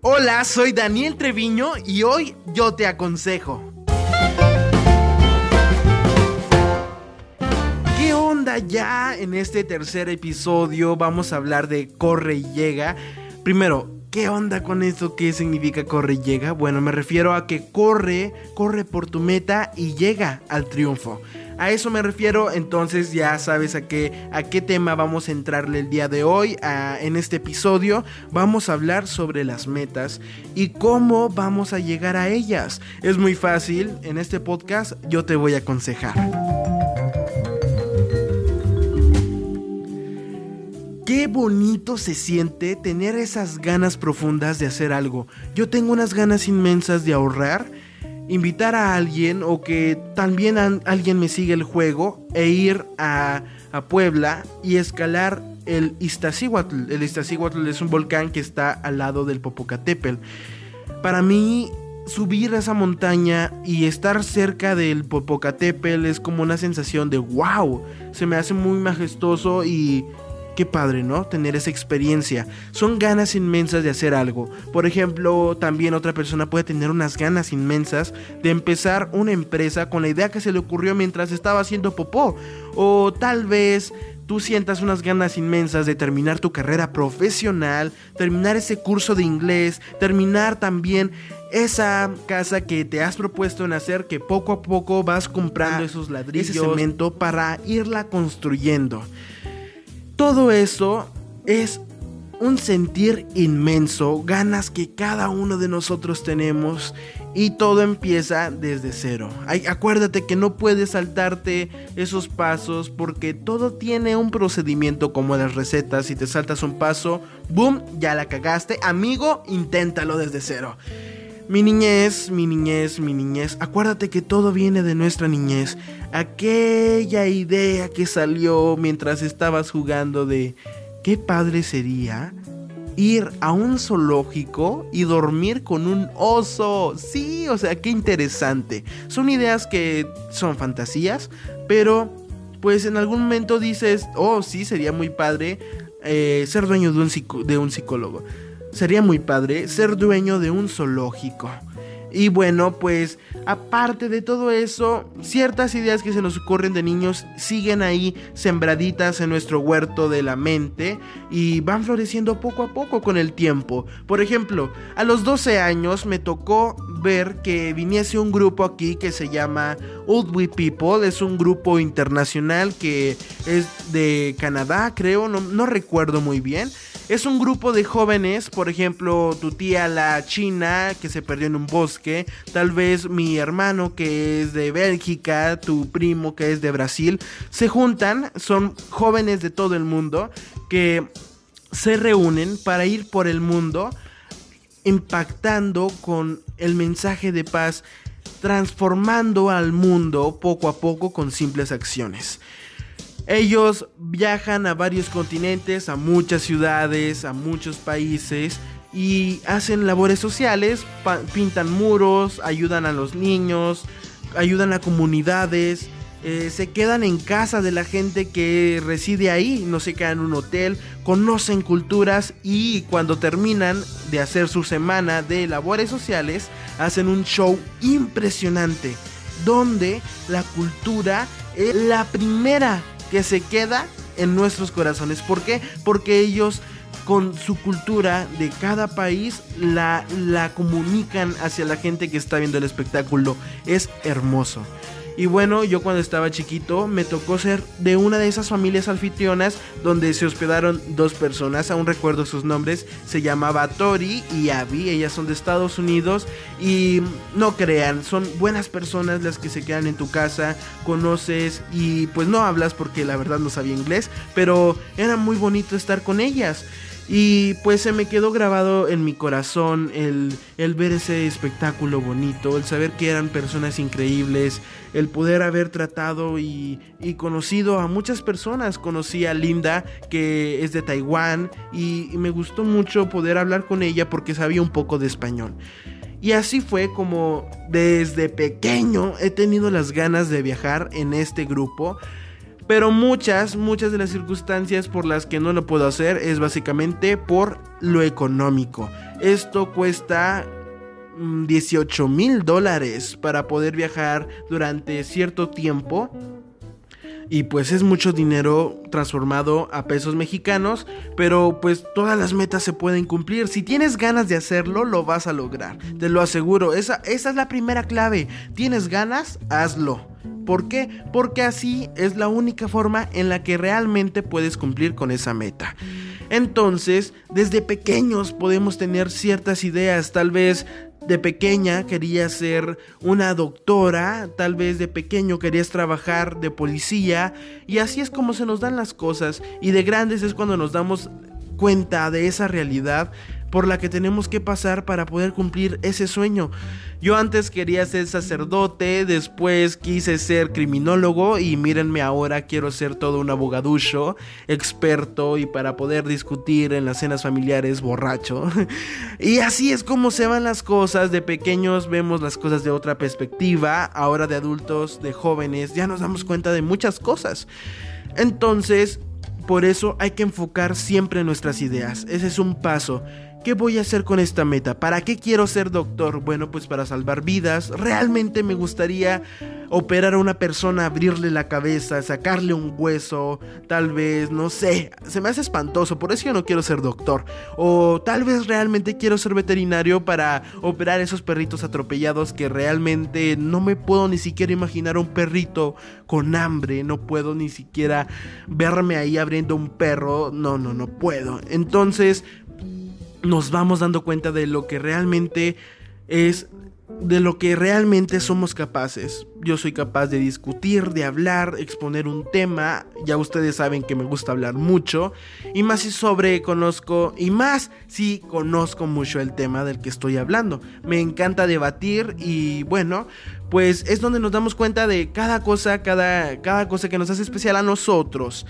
Hola, soy Daniel Treviño y hoy yo te aconsejo. ¿Qué onda ya? En este tercer episodio vamos a hablar de Corre y Llega. Primero, ¿qué onda con eso? ¿Qué significa corre y llega? Bueno, me refiero a que corre, corre por tu meta y llega al triunfo. A eso me refiero, entonces ya sabes a qué, a qué tema vamos a entrarle el día de hoy. en este episodio vamos a hablar sobre las metas y cómo vamos a llegar a ellas. Es muy fácil, en este podcast yo te voy a aconsejar. Qué bonito se siente tener esas ganas profundas de hacer algo. Yo tengo unas ganas inmensas de ahorrar invitar a alguien o que también alguien me siga el juego e ir a, Puebla y escalar el Iztaccíhuatl. El Iztaccíhuatl es un volcán que está al lado del Popocatépetl. Para mí subir a esa montaña y estar cerca del Popocatépetl es como una sensación de wow, se me hace muy majestuoso y Qué padre, ¿no? Tener esa experiencia. Son ganas inmensas de hacer algo. Por ejemplo, también otra persona puede tener unas ganas inmensas de empezar una empresa con la idea que se le ocurrió mientras estaba haciendo popó. O tal vez tú sientas unas ganas inmensas de terminar tu carrera profesional, terminar ese curso de inglés, terminar también esa casa que te has propuesto en hacer, que poco a poco vas comprando ah, esos ladrillos, ese cemento para irla construyendo. Todo eso es un sentir inmenso, ganas que cada uno de nosotros tenemos y todo empieza desde cero. acuérdate que no puedes saltarte esos pasos porque todo tiene un procedimiento como las recetas. Si te saltas un paso, boom, ya la cagaste. Amigo, inténtalo desde cero. Mi niñez, mi niñez, mi niñez. Acuérdate que todo viene de nuestra niñez. Aquella idea que salió mientras estabas jugando de qué padre sería ir a un zoológico y dormir con un oso. Sí, o sea, qué interesante. Son ideas que son fantasías, pero pues en algún momento dices, oh, sí, sería muy padre eh, ser dueño de un, de un psicólogo sería muy padre ser dueño de un zoológico. Y bueno, pues aparte de todo eso, ciertas ideas que se nos ocurren de niños siguen ahí sembraditas en nuestro huerto de la mente y van floreciendo poco a poco con el tiempo. Por ejemplo, a los 12 años me tocó ver que viniese un grupo aquí que se llama Old We People. Es un grupo internacional que es de Canadá, creo, no, no recuerdo muy bien es un grupo de jóvenes, por ejemplo, tu tía la china que se perdió en un bosque, tal vez mi hermano que es de Bélgica, tu primo que es de Brasil, se juntan, son jóvenes de todo el mundo que se reúnen para ir por el mundo impactando con el mensaje de paz, transformando al mundo poco a poco con simples acciones. Ellos viajan a varios continentes, a muchas ciudades, a muchos países y hacen labores sociales, pintan muros, ayudan a los niños, ayudan a comunidades, eh, se quedan en casa de la gente que reside ahí, no se quedan en un hotel, conocen culturas y cuando terminan de hacer su semana de labores sociales, hacen un show impresionante donde la cultura es la primera que se queda en nuestros corazones. ¿Por qué? Porque ellos con su cultura de cada país la, la comunican hacia la gente que está viendo el espectáculo. Es hermoso. Y bueno, yo cuando estaba chiquito me tocó ser de una de esas familias anfitrionas donde se hospedaron dos personas, aún recuerdo sus nombres, se llamaba Tori y Abby, ellas son de Estados Unidos y no crean, son buenas personas las que se quedan en tu casa, conoces y pues no hablas porque la verdad no sabía inglés, pero era muy bonito estar con ellas. Y pues se me quedó grabado en mi corazón el, el, ver ese espectáculo bonito, el saber que eran personas increíbles, el poder haber tratado y, y, conocido a muchas personas. Conocí a Linda, que es de Taiwán, y, y me gustó mucho poder hablar con ella porque sabía un poco de español. Y así fue como desde pequeño he tenido las ganas de viajar en este grupo Pero muchas, muchas de las circunstancias por las que no lo puedo hacer es básicamente por lo económico. Esto cuesta 18 mm, mil dólares para poder viajar durante cierto tiempo y pues es mucho dinero transformado a pesos mexicanos, pero pues todas las metas se pueden cumplir. Si tienes ganas de hacerlo, lo vas a lograr, te lo aseguro. Esa, esa es la primera clave. ¿Tienes ganas? Hazlo. ¿Por qué? Porque así es la única forma en la que realmente puedes cumplir con esa meta. Entonces, desde pequeños podemos tener ciertas ideas, tal vez de pequeña querías ser una doctora, tal vez de pequeño querías trabajar de policía y así es como se nos dan las cosas y de grandes es cuando nos damos cuenta de esa realidad por la que tenemos que pasar para poder cumplir ese sueño. Yo antes quería ser sacerdote, después quise ser criminólogo y mírenme ahora quiero ser todo un abogaducho, experto y para poder discutir en las cenas familiares borracho. y así es como se van las cosas, de pequeños vemos las cosas de otra perspectiva, ahora de adultos, de jóvenes, ya nos damos cuenta de muchas cosas. Entonces, por eso hay que enfocar siempre nuestras ideas. Ese es un paso. ¿Qué voy a hacer con esta meta? ¿Para qué quiero ser doctor? Bueno, pues para salvar vidas. Realmente me gustaría operar a una persona, abrirle la cabeza, sacarle un hueso, tal vez, no sé, se me hace espantoso, por eso yo no quiero ser doctor. O tal vez realmente quiero ser veterinario para operar esos perritos atropellados que realmente no me puedo ni siquiera imaginar un perrito con hambre, no puedo ni siquiera verme ahí abriendo un perro, no, no, no puedo. Entonces, nos vamos dando cuenta de lo que realmente es de lo que realmente somos capaces. Yo soy capaz de discutir, de hablar, exponer un tema. Ya ustedes saben que me gusta hablar mucho. Y más si sobre conozco, y más si conozco mucho el tema del que estoy hablando. Me encanta debatir y bueno, pues es donde nos damos cuenta de cada cosa, cada, cada cosa que nos hace especial a nosotros.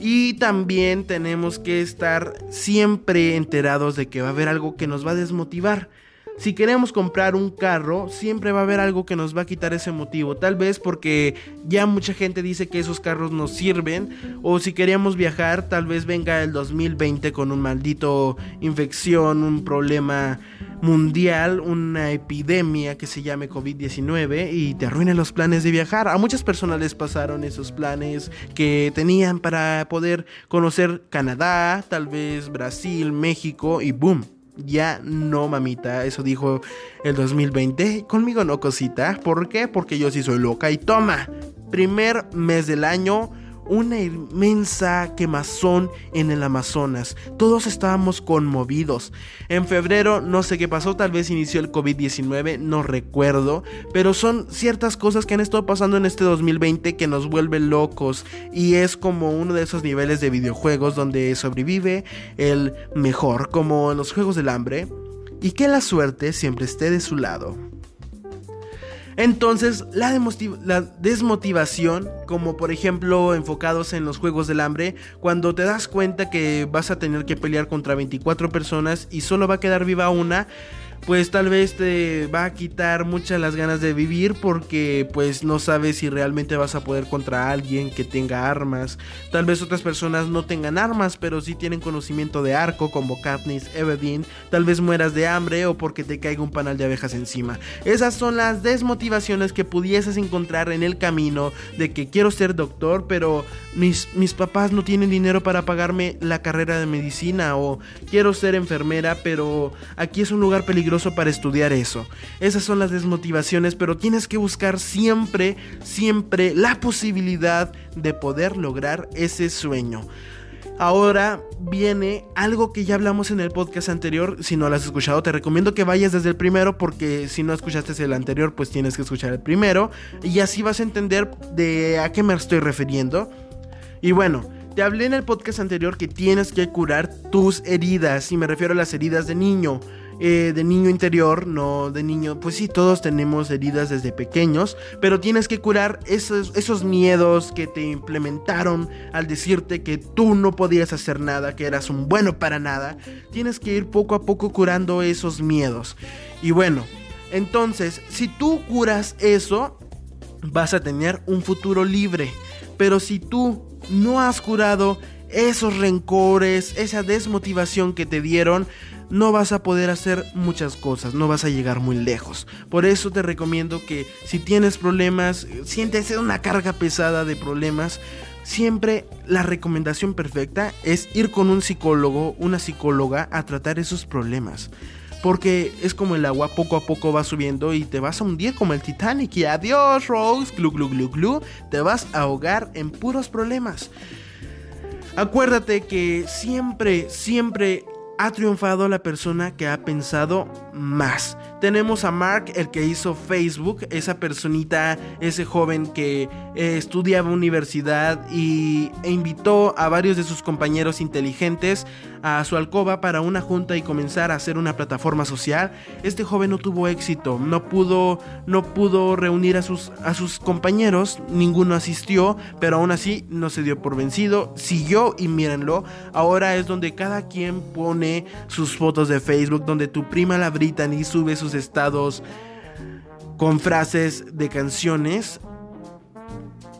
Y también tenemos que estar siempre enterados de que va a haber algo que nos va a desmotivar si queremos comprar un carro, siempre va a haber algo que nos va a quitar ese motivo. Tal vez porque ya mucha gente dice que esos carros nos sirven. O si queríamos viajar, tal vez venga el 2020 con un maldito infección, un problema mundial, una epidemia que se llame COVID-19 y te arruinen los planes de viajar. A muchas personas les pasaron esos planes que tenían para poder conocer Canadá, tal vez Brasil, México y boom ya no, mamita, eso dijo el 2020. Conmigo no, cosita. ¿Por qué? Porque yo sí soy loca. Y toma, primer mes del año una inmensa quemazón en el Amazonas. Todos estábamos conmovidos. En febrero no sé qué pasó, tal vez inició el COVID-19, no recuerdo, pero son ciertas cosas que han estado pasando en este 2020 que nos vuelven locos y es como uno de esos niveles de videojuegos donde sobrevive el mejor, como en los Juegos del Hambre, y que la suerte siempre esté de su lado. Entonces, la, desmotivación, como por ejemplo enfocados en los Juegos del Hambre, cuando te das cuenta que vas a tener que pelear contra 24 personas y solo va a quedar viva una, pues tal vez te va a quitar muchas las ganas de vivir porque pues no sabes si realmente vas a poder contra alguien que tenga armas. Tal vez otras personas no tengan armas, pero sí tienen conocimiento de arco como Katniss Everdeen. Tal vez mueras de hambre o porque te caiga un panal de abejas encima. Esas son las desmotivaciones que pudieses encontrar en el camino de que quiero ser doctor, pero mis, mis papás no tienen dinero para pagarme la carrera de medicina o quiero ser enfermera, pero aquí es un lugar para estudiar eso. Esas son las desmotivaciones, pero tienes que buscar siempre, siempre la posibilidad de poder lograr ese sueño. Ahora viene algo que ya hablamos en el podcast anterior. Si no lo has escuchado, te recomiendo que vayas desde el primero porque si no escuchaste el anterior, pues tienes que escuchar el primero. Y así vas a entender de a qué me estoy refiriendo. Y bueno, te hablé en el podcast anterior que tienes que curar tus heridas. Y me refiero a las heridas de niño. Eh, de niño interior, no de niño, pues sí, todos tenemos heridas desde pequeños, pero tienes que curar esos, esos miedos que te implementaron al decirte que tú no podías hacer nada, que eras un bueno para nada. Tienes que ir poco a poco curando esos miedos. Y bueno, entonces, si tú curas eso, vas a tener un futuro libre Pero si tú no has curado esos rencores, esa desmotivación que te dieron, no vas a poder hacer muchas cosas, no vas a llegar muy lejos. Por eso te recomiendo que si tienes problemas, sientes una carga pesada de problemas, siempre la recomendación perfecta es ir con un psicólogo, una psicóloga a tratar esos problemas. Porque es como el agua, poco a poco va subiendo y te vas a hundir como el Titanic. Y adiós, Rose, glu glu glu glu, te vas a ahogar en puros problemas. Acuérdate que siempre, siempre ha triunfado la persona que ha pensado más. Tenemos a Mark, el que hizo Facebook, esa personita, ese joven que eh, estudiaba universidad y, e invitó a varios de sus compañeros inteligentes a su alcoba para una junta y comenzar a hacer una plataforma social. Este joven no tuvo éxito, no pudo, no pudo reunir a sus, a sus compañeros, ninguno asistió, pero aún así no se dio por vencido, siguió y mírenlo, ahora es donde cada quien pone sus fotos de Facebook, donde tu prima la Brittany sube sus estados con frases de canciones.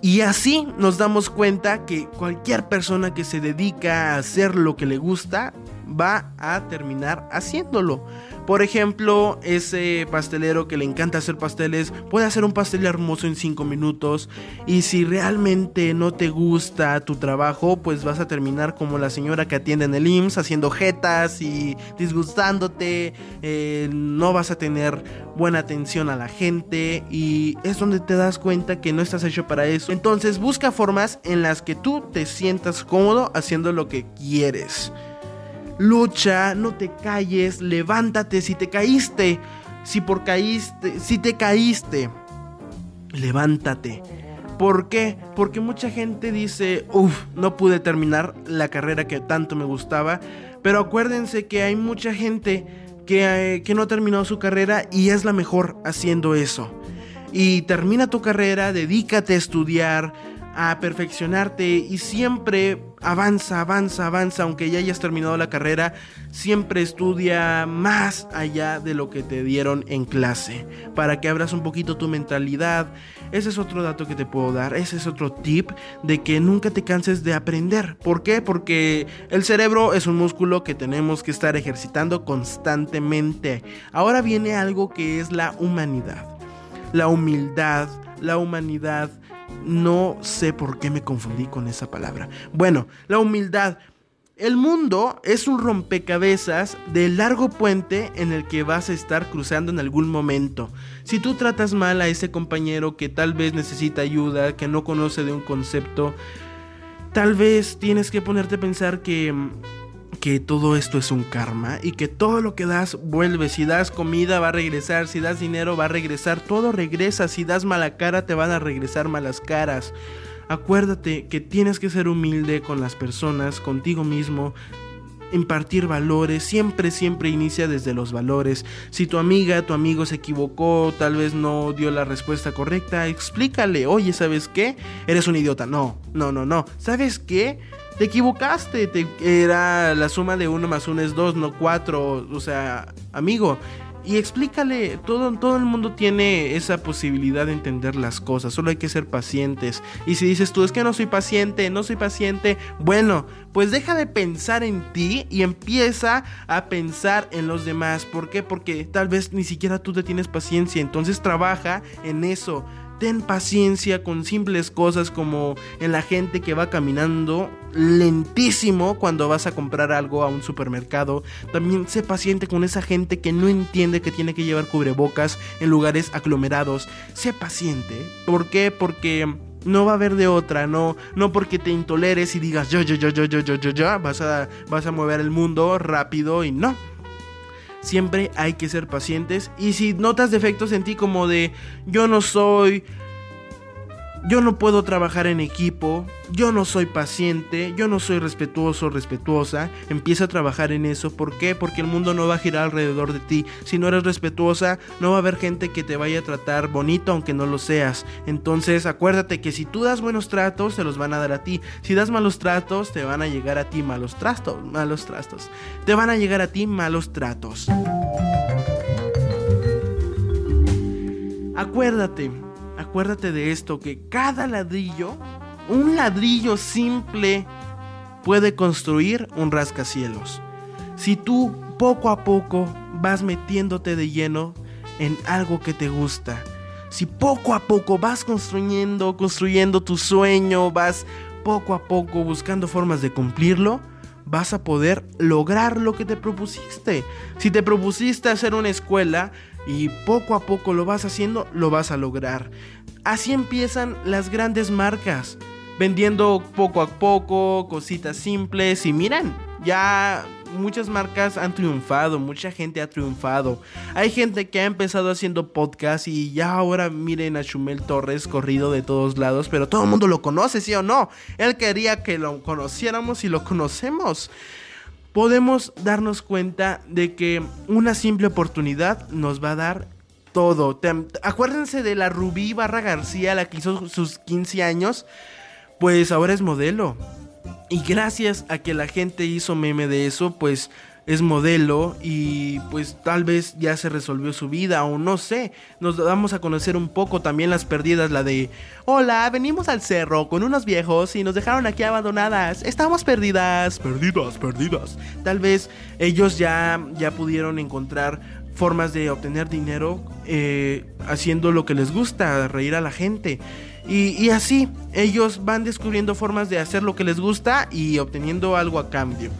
Y así nos damos cuenta que cualquier persona que se dedica a hacer lo que le gusta va a terminar haciéndolo. Por ejemplo, ese pastelero que le encanta hacer pasteles puede hacer un pastel hermoso en 5 minutos. Y si realmente no te gusta tu trabajo, pues vas a terminar como la señora que atiende en el IMSS haciendo jetas y disgustándote. Eh, no vas a tener buena atención a la gente. Y es donde te das cuenta que no estás hecho para eso. Entonces busca formas en las que tú te sientas cómodo haciendo lo que quieres. Lucha, no te calles, levántate si te caíste. Si por caíste, si te caíste, levántate. ¿Por qué? Porque mucha gente dice, uff, no pude terminar la carrera que tanto me gustaba. Pero acuérdense que hay mucha gente que, eh, que no terminó su carrera y es la mejor haciendo eso. Y termina tu carrera, dedícate a estudiar, a perfeccionarte y siempre avanza, avanza, avanza, aunque ya hayas terminado la carrera, siempre estudia más allá de lo que te dieron en clase, para que abras un poquito tu mentalidad. Ese es otro dato que te puedo dar, ese es otro tip de que nunca te canses de aprender. ¿Por qué? Porque el cerebro es un músculo que tenemos que estar ejercitando constantemente. Ahora viene algo que es la humanidad, la humildad, la humanidad no sé por qué me confundí con esa palabra. Bueno, la humildad. El mundo es un rompecabezas de largo puente en el que vas a estar cruzando en algún momento. Si tú tratas mal a ese compañero que tal vez necesita ayuda, que no conoce de un concepto, tal vez tienes que ponerte a pensar que que todo esto es un karma y que todo lo que das vuelve. Si das comida va a regresar, si das dinero va a regresar, todo regresa. Si das mala cara te van a regresar malas caras. Acuérdate que tienes que ser humilde con las personas, contigo mismo, impartir valores, siempre, siempre inicia desde los valores. Si tu amiga, tu amigo se equivocó, tal vez no dio la respuesta correcta, explícale, oye, ¿sabes qué? Eres un idiota. No, no, no, no. ¿Sabes qué? te equivocaste, te, era la suma de 1 más 1 es 2, no 4, o sea, amigo. Y explícale, todo, todo el mundo tiene esa posibilidad de entender las cosas, solo hay que ser pacientes. Y si dices tú, es que no soy paciente, no soy paciente, bueno, pues deja de pensar en ti y empieza a pensar en los demás. ¿Por qué? Porque tal vez ni siquiera tú te tienes paciencia, entonces trabaja en eso ten paciencia con simples cosas como en la gente que va caminando lentísimo cuando vas a comprar algo a un supermercado. También sé paciente con esa gente que no entiende que tiene que llevar cubrebocas en lugares aglomerados. Sé paciente. ¿Por qué? Porque no va a haber de otra, no, no porque te intoleres y digas yo, yo, yo, yo, yo, yo, yo, yo, vas a, vas a mover el mundo rápido y no siempre hay que ser pacientes. Y si notas defectos en ti como de yo no soy yo no puedo trabajar en equipo, yo no soy paciente, yo no soy respetuoso, respetuosa. Empieza a trabajar en eso. ¿Por qué? Porque el mundo no va a girar alrededor de ti. Si no eres respetuosa, no va a haber gente que te vaya a tratar bonito aunque no lo seas. Entonces acuérdate que si tú das buenos tratos, se los van a dar a ti. Si das malos tratos, te van a llegar a ti malos tratos. Malos tratos. Te van a llegar a ti malos tratos. Acuérdate, acuérdate de esto, que cada ladrillo un ladrillo simple puede construir un rascacielos. Si tú poco a poco vas metiéndote de lleno en algo que te gusta, si poco a poco vas construyendo, construyendo tu sueño, vas poco a poco buscando formas de cumplirlo, vas a poder lograr lo que te propusiste. Si te propusiste hacer una escuela y poco a poco lo vas haciendo, lo vas a lograr. Así empiezan las grandes marcas, vendiendo poco a poco cositas simples y miren, ya muchas marcas han triunfado, mucha gente ha triunfado. Hay gente que ha empezado haciendo podcast y ya ahora miren a Chumel Torres corrido de todos lados, pero todo el mundo lo conoce, ¿sí o no? Él quería que lo conociéramos y lo conocemos. Podemos darnos cuenta de que una simple oportunidad nos va a dar todo. acuérdense de la Rubí Barra García, la que hizo sus 15 años, pues ahora es modelo. Y gracias a que la gente hizo meme de eso, pues es modelo y pues tal vez ya se resolvió su vida o no sé. Nos damos a conocer un poco también las perdidas, la de, hola, venimos al cerro con unos viejos y nos dejaron aquí abandonadas. Estamos perdidas, perdidas, perdidas. Tal vez ellos ya, ya pudieron encontrar formas de obtener dinero eh, haciendo lo que les gusta, reír a la gente. Y, así ellos van descubriendo formas de hacer lo que les gusta y obteniendo algo a cambio.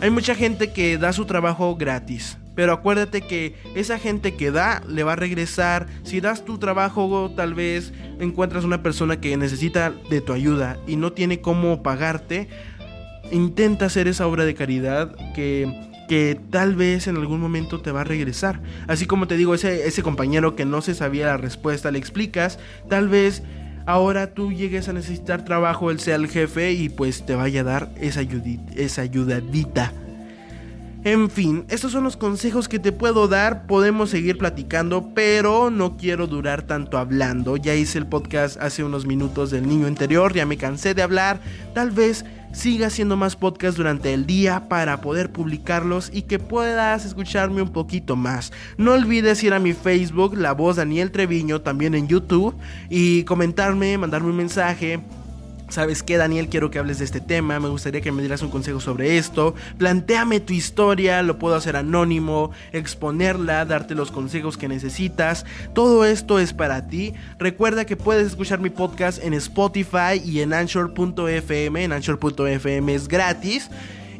Hay mucha gente que da su trabajo gratis. Pero acuérdate que esa gente que da le va a regresar. Si das tu trabajo, tal vez encuentras una persona que necesita de tu ayuda y no tiene cómo pagarte. Intenta hacer esa obra de caridad que, que tal vez en algún momento te va a regresar. Así como te digo, ese, ese compañero que no se sabía la respuesta, le explicas, tal vez ahora tú llegues a necesitar trabajo, él sea el jefe y pues te vaya a dar esa, esa ayudadita. En fin, estos son los consejos que te puedo dar. Podemos seguir platicando, pero no quiero durar tanto hablando. Ya hice el podcast hace unos minutos del niño interior, ya me cansé de hablar. Tal vez siga haciendo más podcasts durante el día para poder publicarlos y que puedas escucharme un poquito más. No olvides ir a mi Facebook, La Voz Daniel Treviño, también en YouTube, y comentarme, mandarme un mensaje ¿Sabes qué, Daniel? Quiero que hables de este tema. Me gustaría que me dieras un consejo sobre esto. Plantéame tu historia. Lo puedo hacer anónimo, exponerla, darte los consejos que necesitas. Todo esto es para ti. Recuerda que puedes escuchar mi podcast en Spotify y en Anchor.fm. En Anchor.fm es gratis.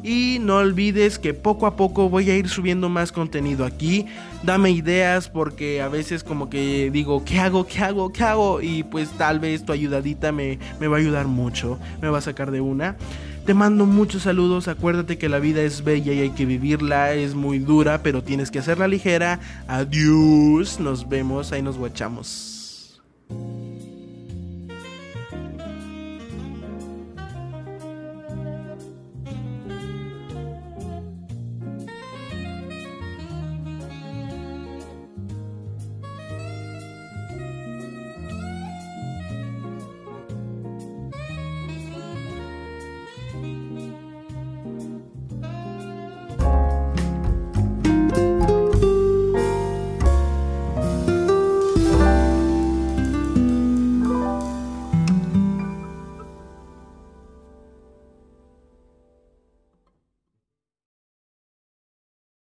Y no olvides que poco a poco voy a ir subiendo más contenido aquí. Dame ideas porque a veces como que digo, ¿qué hago? ¿Qué hago? ¿Qué hago? Y pues tal vez tu ayudadita me, me va a ayudar mucho. Me va a sacar de una. Te mando muchos saludos, acuérdate que la vida es bella y hay que vivirla, es muy dura, pero tienes que hacerla ligera. Adiós, nos vemos, ahí nos guachamos.